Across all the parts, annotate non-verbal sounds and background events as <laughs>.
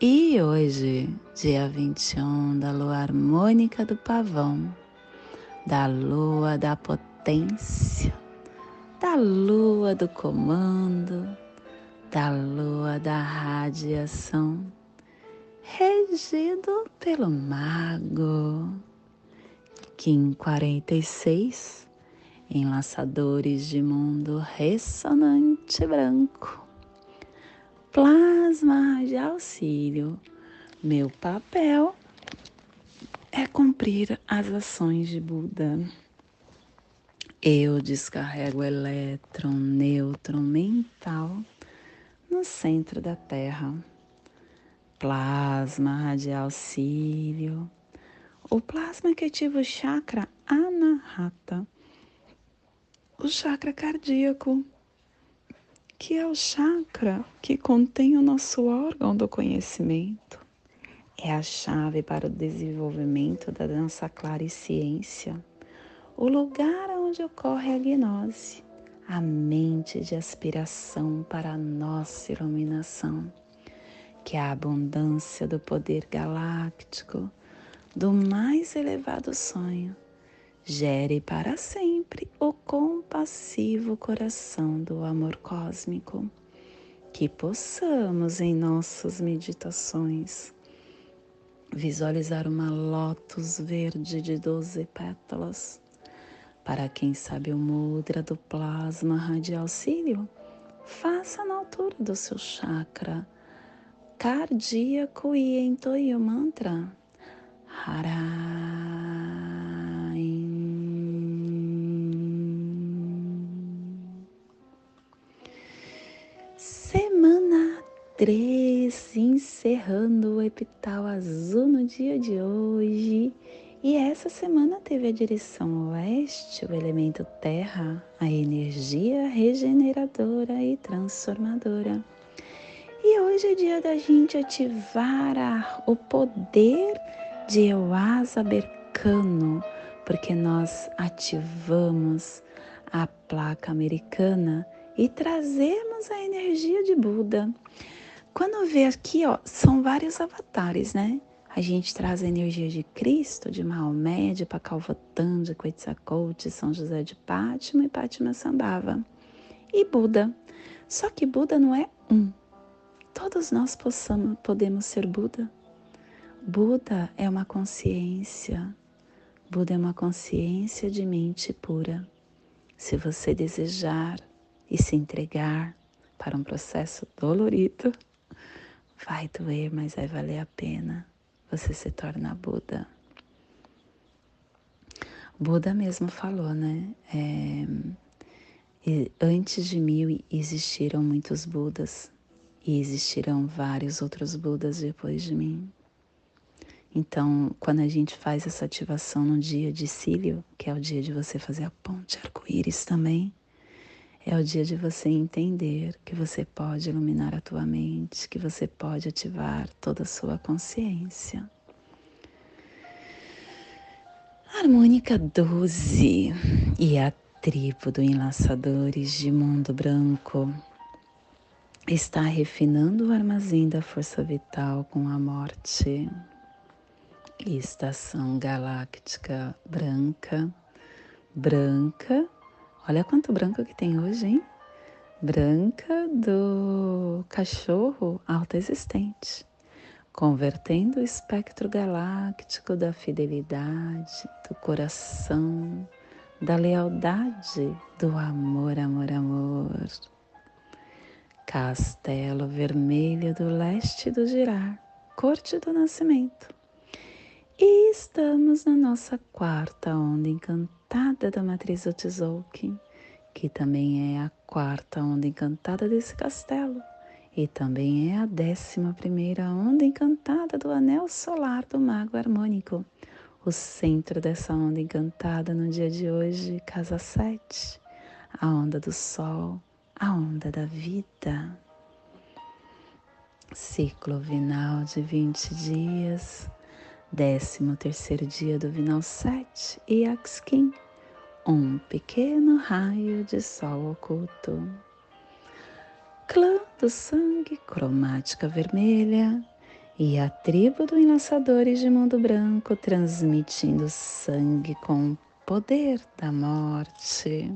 e hoje, dia 21 da lua harmônica do pavão, da lua da potência, da lua do comando, da lua da radiação, regido pelo mago. Kim 46, enlaçadores de mundo ressonante branco plasma de auxílio. Meu papel é cumprir as ações de Buda. Eu descarrego elétron, nêutron mental no centro da Terra. Plasma de auxílio. O plasma que ativa o chakra anahata, o chakra cardíaco que é o chakra que contém o nosso órgão do conhecimento. É a chave para o desenvolvimento da dança ciência, o lugar onde ocorre a gnose, a mente de aspiração para a nossa iluminação, que é a abundância do poder galáctico, do mais elevado sonho gere para sempre o compassivo coração do amor cósmico. Que possamos em nossas meditações visualizar uma lótus verde de doze pétalas. Para quem sabe o mudra do plasma radial cílio, faça na altura do seu chakra cardíaco e entoie o mantra Hara. 3, encerrando o epital azul no dia de hoje. E essa semana teve a direção oeste, o elemento terra, a energia regeneradora e transformadora. E hoje é dia da gente ativar a, o poder de Euasa Bercano, porque nós ativamos a placa americana e trazemos a energia de Buda. Quando vê aqui, ó, são vários avatares, né? A gente traz a energia de Cristo, de Maomé, de Pacalvatã, de Quetzalcoatl, São José de Pátima e Pátima Sambhava. E Buda. Só que Buda não é um. Todos nós possamos, podemos ser Buda. Buda é uma consciência. Buda é uma consciência de mente pura. Se você desejar e se entregar para um processo dolorido, vai doer, mas vai valer a pena. Você se torna Buda. Buda mesmo falou, né? É, antes de mim existiram muitos Budas e existirão vários outros Budas depois de mim. Então, quando a gente faz essa ativação no dia de Cílio, que é o dia de você fazer a ponte arco-íris também, é o dia de você entender que você pode iluminar a tua mente, que você pode ativar toda a sua consciência. Harmônica 12 e a tribo do Enlaçadores de Mundo Branco está refinando o armazém da força vital com a morte. Estação galáctica branca, branca Olha quanto branco que tem hoje, hein? Branca do cachorro alta existente, convertendo o espectro galáctico da fidelidade, do coração, da lealdade, do amor, amor, amor. Castelo vermelho do leste do girar, corte do nascimento. E estamos na nossa quarta onda encantada da matriz Otzolk'in, que também é a quarta onda encantada desse castelo. E também é a décima primeira onda encantada do anel solar do mago harmônico, o centro dessa onda encantada no dia de hoje, casa 7, a onda do sol, a onda da vida. Ciclo vinal de 20 dias, 13 terceiro dia do vinal 7 e Axkin, um pequeno raio de sol oculto. Clã do sangue, cromática vermelha, e a tribo do Enlaçadores de Mundo Branco transmitindo sangue com poder da morte.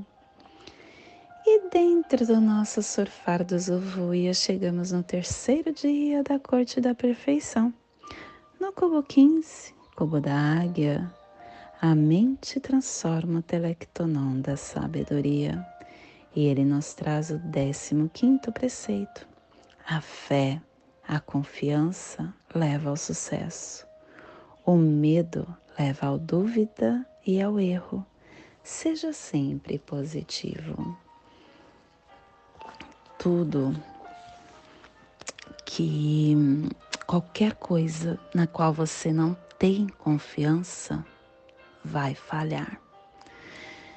E dentro do nosso surfar dos Uvuia, chegamos no terceiro dia da Corte da Perfeição. No cubo 15, cubo da Águia, a mente transforma o telectonon da sabedoria. E ele nos traz o 15 quinto preceito. A fé, a confiança leva ao sucesso. O medo leva à dúvida e ao erro. Seja sempre positivo tudo que qualquer coisa na qual você não tem confiança vai falhar.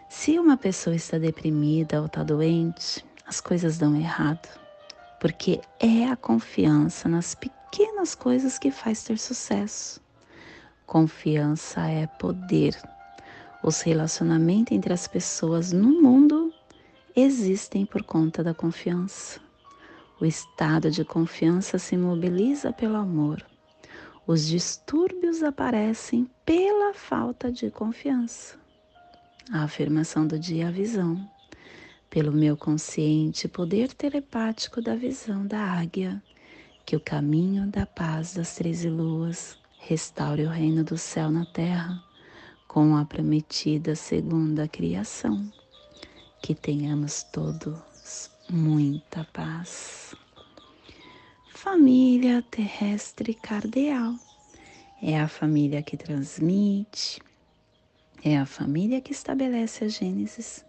Se uma pessoa está deprimida ou está doente, as coisas dão errado, porque é a confiança nas pequenas coisas que faz ter sucesso. Confiança é poder. Os relacionamentos entre as pessoas no mundo existem por conta da confiança. O estado de confiança se mobiliza pelo amor. Os distúrbios aparecem pela falta de confiança. A afirmação do dia a visão. Pelo meu consciente poder telepático da visão da águia, que o caminho da paz das treze luas restaure o reino do céu na terra, com a prometida segunda criação que tenhamos todos muita paz. Família terrestre cardeal é a família que transmite, é a família que estabelece a Gênesis,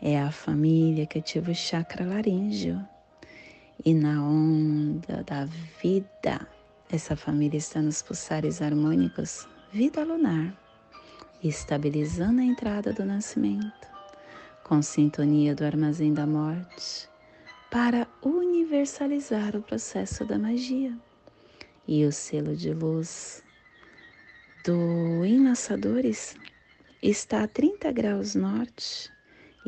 é a família que ativa o chakra laríngeo. E na onda da vida, essa família está nos pulsares harmônicos, vida lunar, estabilizando a entrada do nascimento com sintonia do armazém da morte, para universalizar o processo da magia. E o selo de luz do Enlaçadores está a 30 graus norte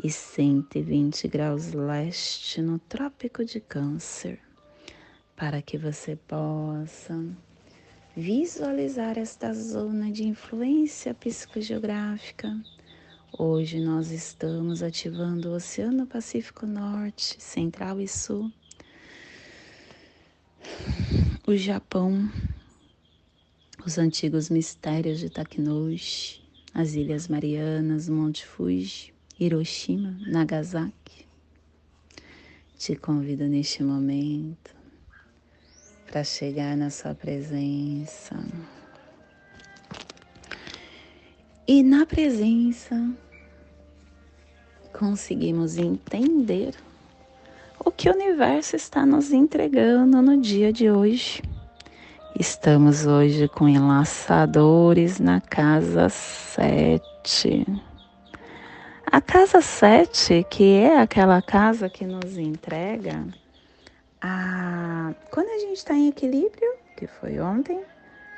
e 120 graus leste no Trópico de Câncer, para que você possa visualizar esta zona de influência psicogeográfica Hoje nós estamos ativando o Oceano Pacífico Norte, Central e Sul, o Japão, os antigos mistérios de Takinushi, as Ilhas Marianas, Monte Fuji, Hiroshima, Nagasaki. Te convido neste momento para chegar na sua presença. E na presença conseguimos entender que o universo está nos entregando no dia de hoje. Estamos hoje com enlaçadores na casa 7. A casa 7, que é aquela casa que nos entrega a. Quando a gente está em equilíbrio, que foi ontem,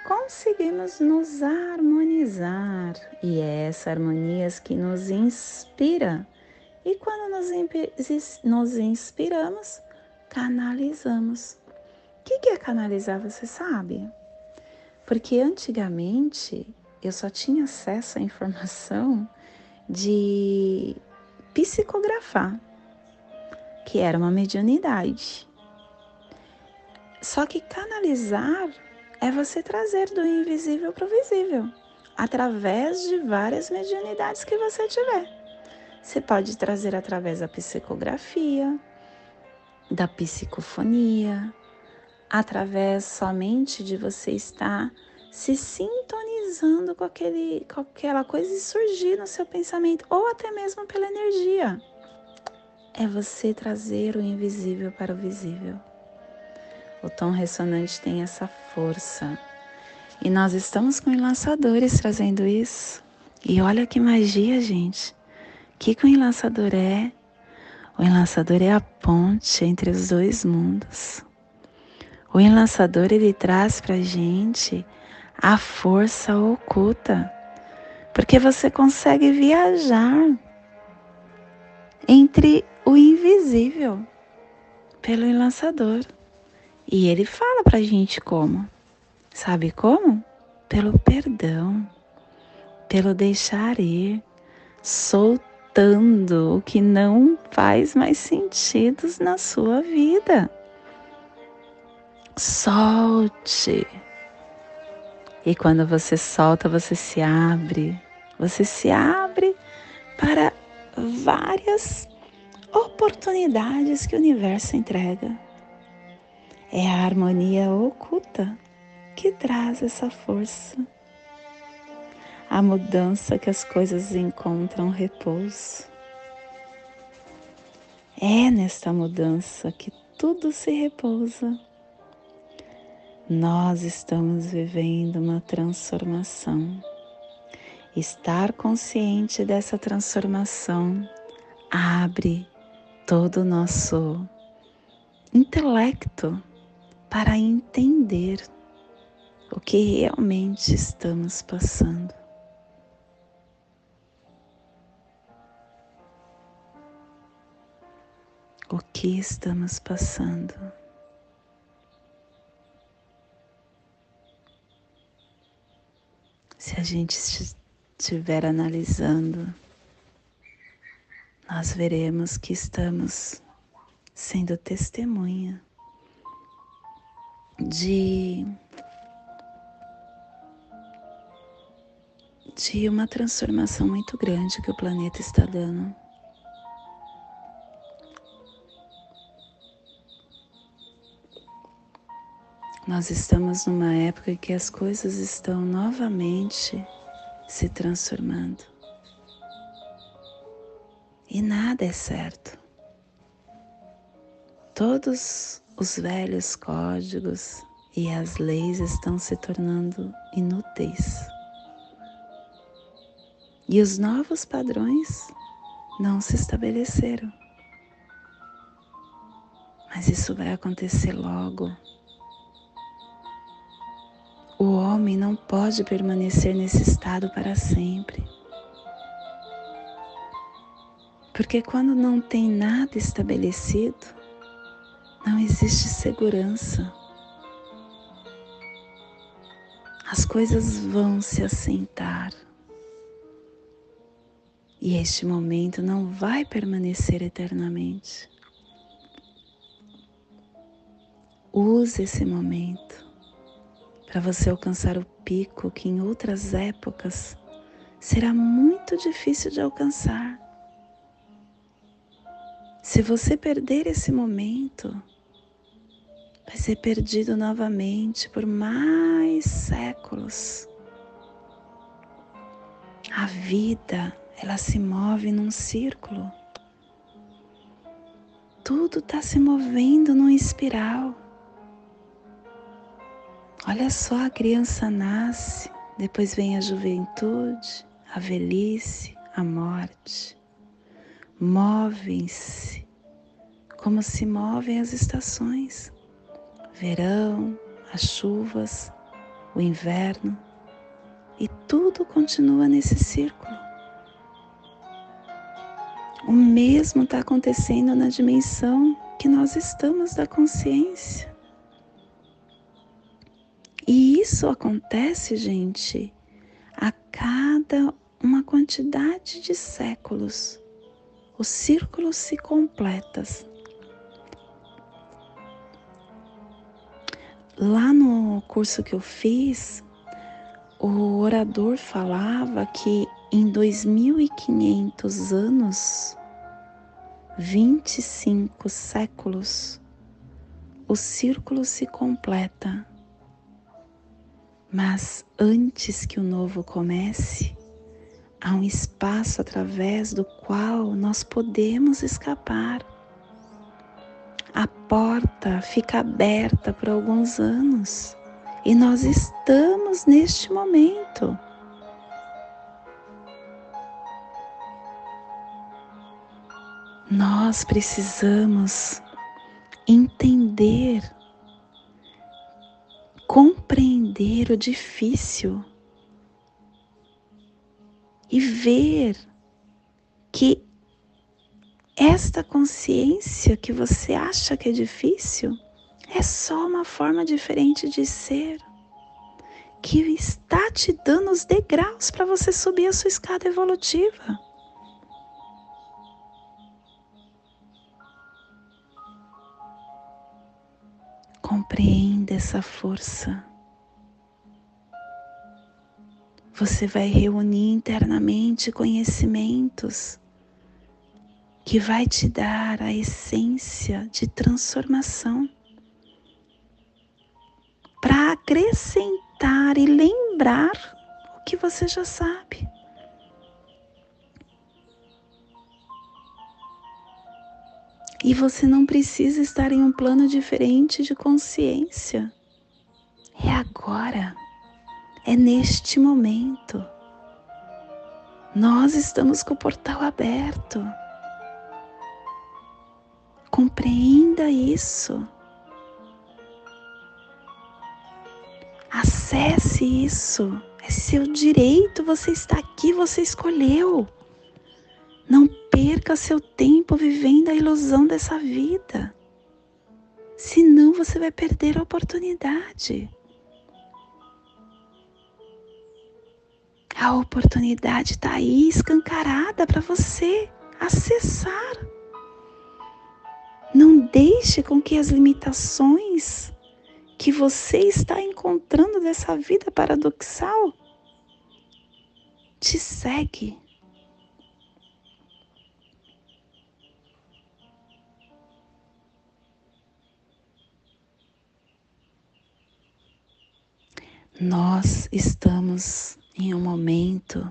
conseguimos nos harmonizar e é essa harmonia que nos inspira. E quando nos, nos inspiramos, canalizamos. O que é canalizar, você sabe? Porque antigamente eu só tinha acesso à informação de psicografar, que era uma mediunidade. Só que canalizar é você trazer do invisível para o visível, através de várias mediunidades que você tiver. Você pode trazer através da psicografia, da psicofonia, através somente de você estar se sintonizando com, aquele, com aquela coisa e surgir no seu pensamento, ou até mesmo pela energia. É você trazer o invisível para o visível. O tom ressonante tem essa força. E nós estamos com enlaçadores trazendo isso. E olha que magia, gente. Que, que o enlaçador é? O enlaçador é a ponte entre os dois mundos. O enlaçador ele traz para gente a força oculta, porque você consegue viajar entre o invisível pelo enlaçador. E ele fala para gente como. Sabe como? Pelo perdão, pelo deixar ir, soltando o que não faz mais sentido na sua vida. Solte. E quando você solta, você se abre. Você se abre para várias oportunidades que o universo entrega. É a harmonia oculta que traz essa força. A mudança que as coisas encontram repouso. É nesta mudança que tudo se repousa. Nós estamos vivendo uma transformação. Estar consciente dessa transformação abre todo o nosso intelecto para entender o que realmente estamos passando. O que estamos passando. Se a gente estiver analisando, nós veremos que estamos sendo testemunha de de uma transformação muito grande que o planeta está dando. Nós estamos numa época em que as coisas estão novamente se transformando. E nada é certo. Todos os velhos códigos e as leis estão se tornando inúteis. E os novos padrões não se estabeleceram. Mas isso vai acontecer logo. Homem não pode permanecer nesse estado para sempre. Porque quando não tem nada estabelecido, não existe segurança. As coisas vão se assentar. E este momento não vai permanecer eternamente. Use esse momento para você alcançar o pico que em outras épocas será muito difícil de alcançar. Se você perder esse momento, vai ser perdido novamente por mais séculos. A vida ela se move num círculo. Tudo está se movendo num espiral. Olha só, a criança nasce, depois vem a juventude, a velhice, a morte. Movem-se como se movem as estações: verão, as chuvas, o inverno, e tudo continua nesse círculo. O mesmo está acontecendo na dimensão que nós estamos da consciência. E isso acontece, gente, a cada uma quantidade de séculos. Os círculos se completam. Lá no curso que eu fiz, o orador falava que em 2500 anos, 25 séculos, o círculo se completa. Mas antes que o novo comece, há um espaço através do qual nós podemos escapar. A porta fica aberta por alguns anos E nós estamos neste momento. Nós precisamos entender, compreender o difícil e ver que esta consciência que você acha que é difícil é só uma forma diferente de ser que está te dando os degraus para você subir a sua escada evolutiva. Essa força. Você vai reunir internamente conhecimentos que vai te dar a essência de transformação para acrescentar e lembrar o que você já sabe. E você não precisa estar em um plano diferente de consciência. É agora, é neste momento. Nós estamos com o portal aberto. Compreenda isso. Acesse isso. É seu direito, você está aqui, você escolheu. Não perca seu tempo vivendo a ilusão dessa vida. Senão você vai perder a oportunidade. A oportunidade está aí escancarada para você acessar. Não deixe com que as limitações que você está encontrando dessa vida paradoxal te segue. Nós estamos em um momento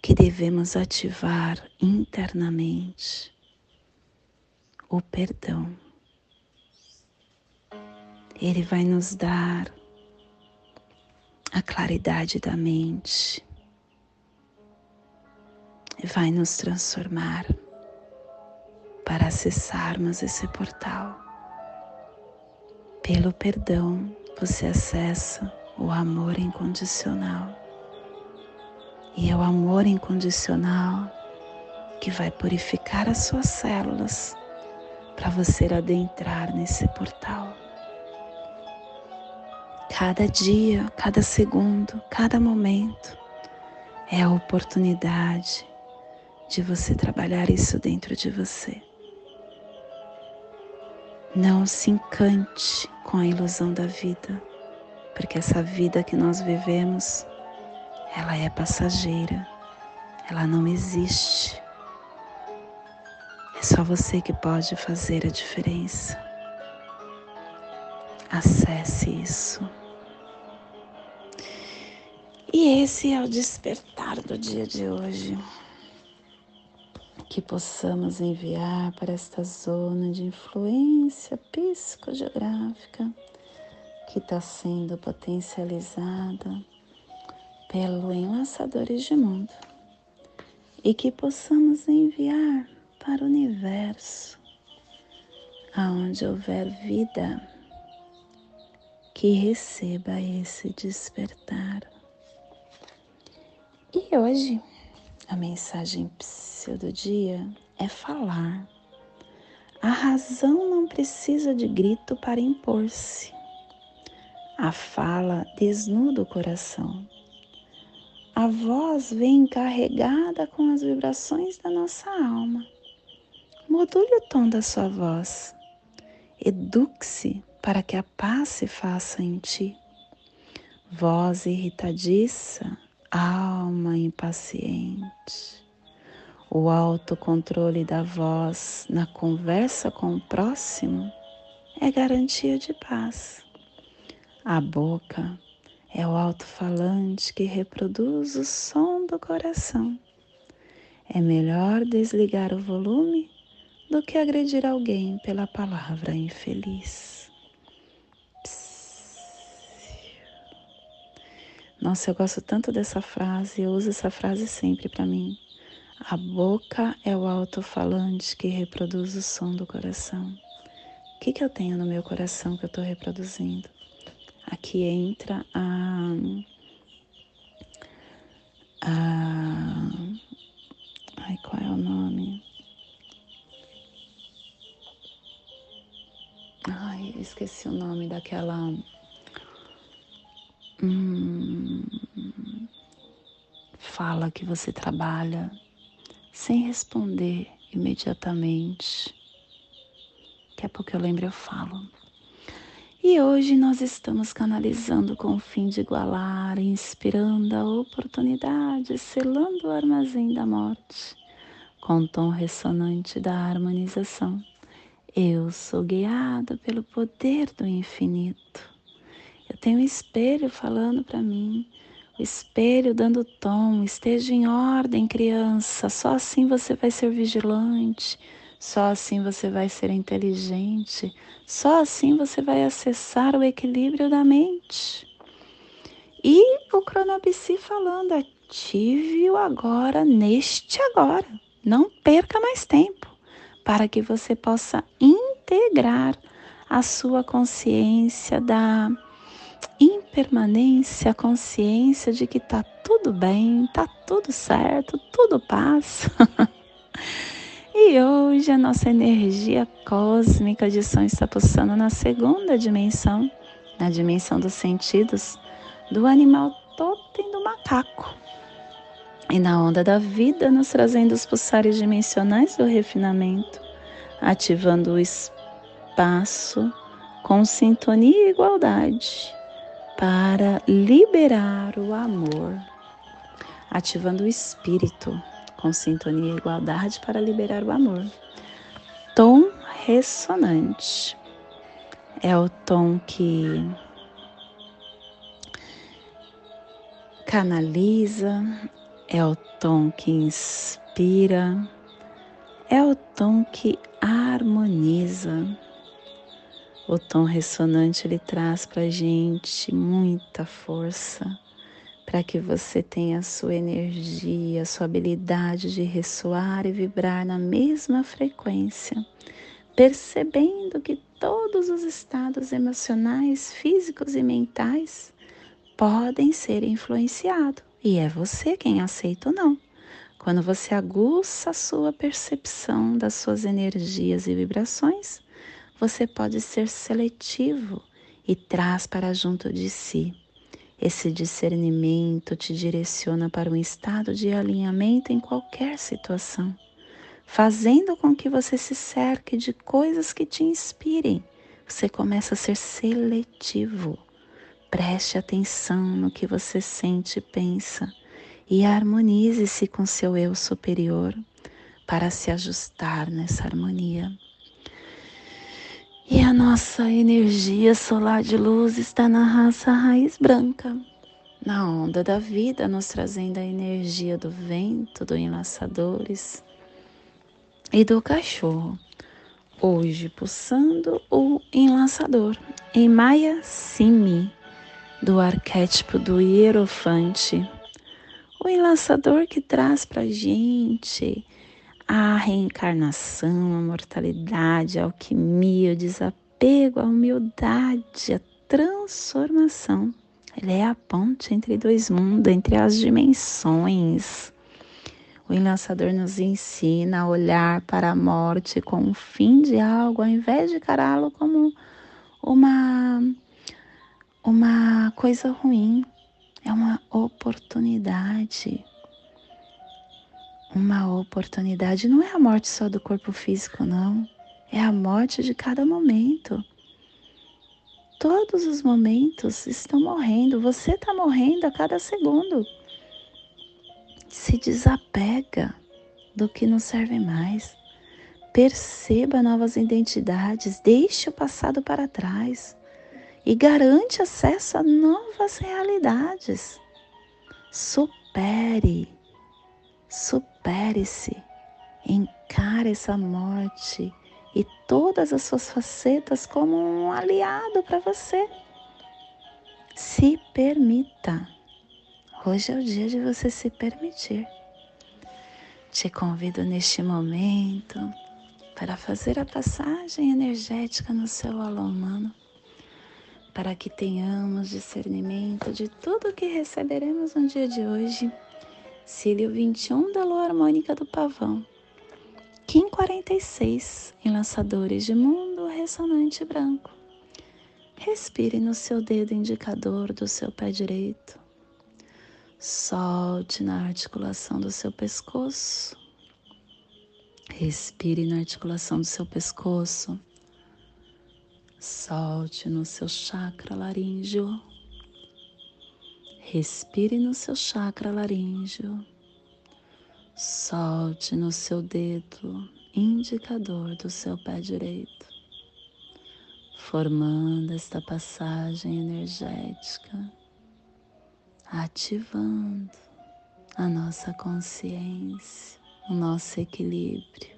que devemos ativar internamente o perdão. Ele vai nos dar a claridade da mente, vai nos transformar para acessarmos esse portal. Pelo perdão, você acessa o amor incondicional. E é o amor incondicional que vai purificar as suas células para você adentrar nesse portal. Cada dia, cada segundo, cada momento é a oportunidade de você trabalhar isso dentro de você. Não se encante com a ilusão da vida, porque essa vida que nós vivemos, ela é passageira, ela não existe. É só você que pode fazer a diferença. Acesse isso. E esse é o despertar do dia de hoje. Que possamos enviar para esta zona de influência psicogeográfica que está sendo potencializada pelo Enlaçadores de Mundo e que possamos enviar para o universo, aonde houver vida, que receba esse despertar. E hoje, a mensagem do dia é falar. A razão não precisa de grito para impor-se. A fala desnuda o coração. A voz vem carregada com as vibrações da nossa alma module o tom da sua voz. Eduque-se para que a paz se faça em ti. Voz irritadiça, alma impaciente. O autocontrole da voz na conversa com o próximo é garantia de paz. A boca é o alto-falante que reproduz o som do coração. É melhor desligar o volume do que agredir alguém pela palavra infeliz. Nossa, eu gosto tanto dessa frase, eu uso essa frase sempre para mim. A boca é o alto-falante que reproduz o som do coração. O que, que eu tenho no meu coração que eu estou reproduzindo? Aqui entra a, a. Ai, qual é o nome? Ai, esqueci o nome daquela. Hum, fala que você trabalha sem responder imediatamente. Daqui a pouco eu lembro eu falo. E hoje nós estamos canalizando com o fim de igualar, inspirando a oportunidade, selando o armazém da morte, com o tom ressonante da harmonização. Eu sou guiado pelo poder do infinito. Eu tenho um espelho falando para mim, o espelho dando tom. Esteja em ordem, criança. Só assim você vai ser vigilante só assim você vai ser inteligente, só assim você vai acessar o equilíbrio da mente. E o Cronopsi falando, ative-o agora, neste agora. Não perca mais tempo, para que você possa integrar a sua consciência da impermanência, a consciência de que tá tudo bem, tá tudo certo, tudo passa. <laughs> E hoje a nossa energia cósmica de som está pulsando na segunda dimensão, na dimensão dos sentidos, do animal totem do macaco. E na onda da vida, nos trazendo os pulsares dimensionais do refinamento, ativando o espaço com sintonia e igualdade para liberar o amor, ativando o espírito com sintonia e igualdade para liberar o amor. Tom ressonante é o tom que canaliza, é o tom que inspira, é o tom que harmoniza. O tom ressonante ele traz para gente muita força para que você tenha a sua energia, a sua habilidade de ressoar e vibrar na mesma frequência, percebendo que todos os estados emocionais, físicos e mentais podem ser influenciados e é você quem aceita ou não. Quando você aguça a sua percepção das suas energias e vibrações, você pode ser seletivo e traz para junto de si esse discernimento te direciona para um estado de alinhamento em qualquer situação, fazendo com que você se cerque de coisas que te inspirem. Você começa a ser seletivo. Preste atenção no que você sente e pensa e harmonize-se com seu eu superior para se ajustar nessa harmonia. E a nossa energia solar de luz está na raça raiz branca, na onda da vida, nos trazendo a energia do vento, do enlaçadores e do cachorro. Hoje pulsando o enlaçador em Maya Simi, do arquétipo do hierofante. O enlaçador que traz para gente a reencarnação, a mortalidade, a alquimia, o desapego, a humildade, a transformação. Ele é a ponte entre dois mundos, entre as dimensões. O enlaçador nos ensina a olhar para a morte com o fim de algo, ao invés de encará-lo como uma, uma coisa ruim. É uma oportunidade uma oportunidade. Não é a morte só do corpo físico, não. É a morte de cada momento. Todos os momentos estão morrendo. Você está morrendo a cada segundo. Se desapega do que não serve mais. Perceba novas identidades. Deixe o passado para trás. E garante acesso a novas realidades. Supere supere-se, encare essa morte e todas as suas facetas como um aliado para você. Se permita, Hoje é o dia de você se permitir. Te convido neste momento para fazer a passagem energética no seu alô humano, para que tenhamos discernimento de tudo que receberemos no dia de hoje. Cílio 21 da lua harmônica do pavão. Kim 46 em lançadores de mundo ressonante branco. Respire no seu dedo indicador do seu pé direito. Solte na articulação do seu pescoço. Respire na articulação do seu pescoço. Solte no seu chakra laríngeo. Respire no seu chakra laríngeo. Solte no seu dedo indicador do seu pé direito formando esta passagem energética, ativando a nossa consciência, o nosso equilíbrio.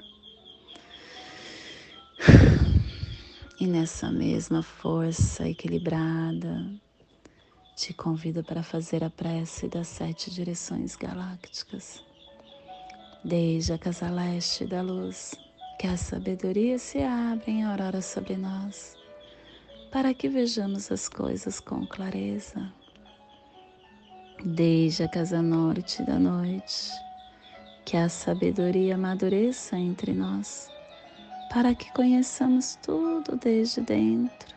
E nessa mesma força equilibrada, te convido para fazer a prece das sete direções galácticas. Desde a casa leste da luz, que a sabedoria se abra em aurora sobre nós para que vejamos as coisas com clareza. Desde a casa norte da noite, que a sabedoria amadureça entre nós, para que conheçamos tudo desde dentro.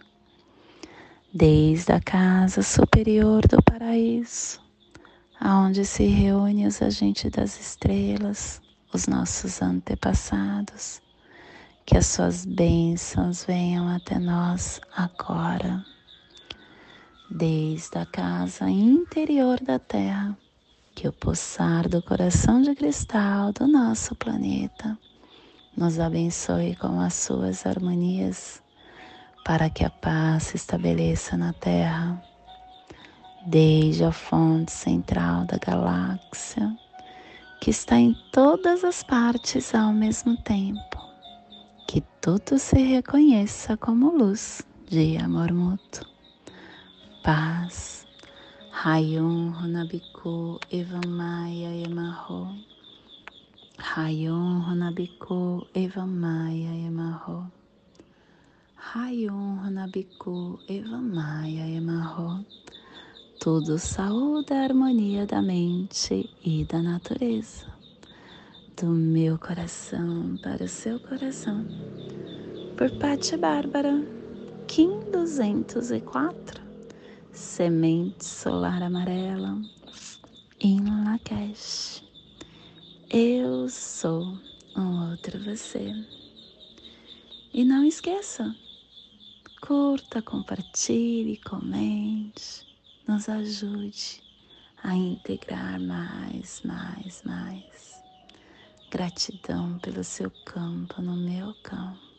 Desde a casa superior do paraíso, aonde se reúnem os agentes das estrelas, os nossos antepassados, que as suas bênçãos venham até nós agora. Desde a casa interior da Terra, que o pulsar do coração de cristal do nosso planeta nos abençoe com as suas harmonias, para que a paz se estabeleça na Terra, desde a fonte central da galáxia, que está em todas as partes ao mesmo tempo, que tudo se reconheça como luz de amor mútuo paz. Rayon Honabiku Evamaya Yamaho. Rayon Honabiku Evamaya Yamaho. Rayon Honabiku Evamaya Yamaho. Tudo saúde harmonia da mente e da natureza. Do meu coração para o seu coração. Por Patti Bárbara, Kim 204 semente solar amarela em Lakesh. Eu sou um outro você. E não esqueça, curta, compartilhe, comente, nos ajude a integrar mais, mais, mais. Gratidão pelo seu campo no meu campo.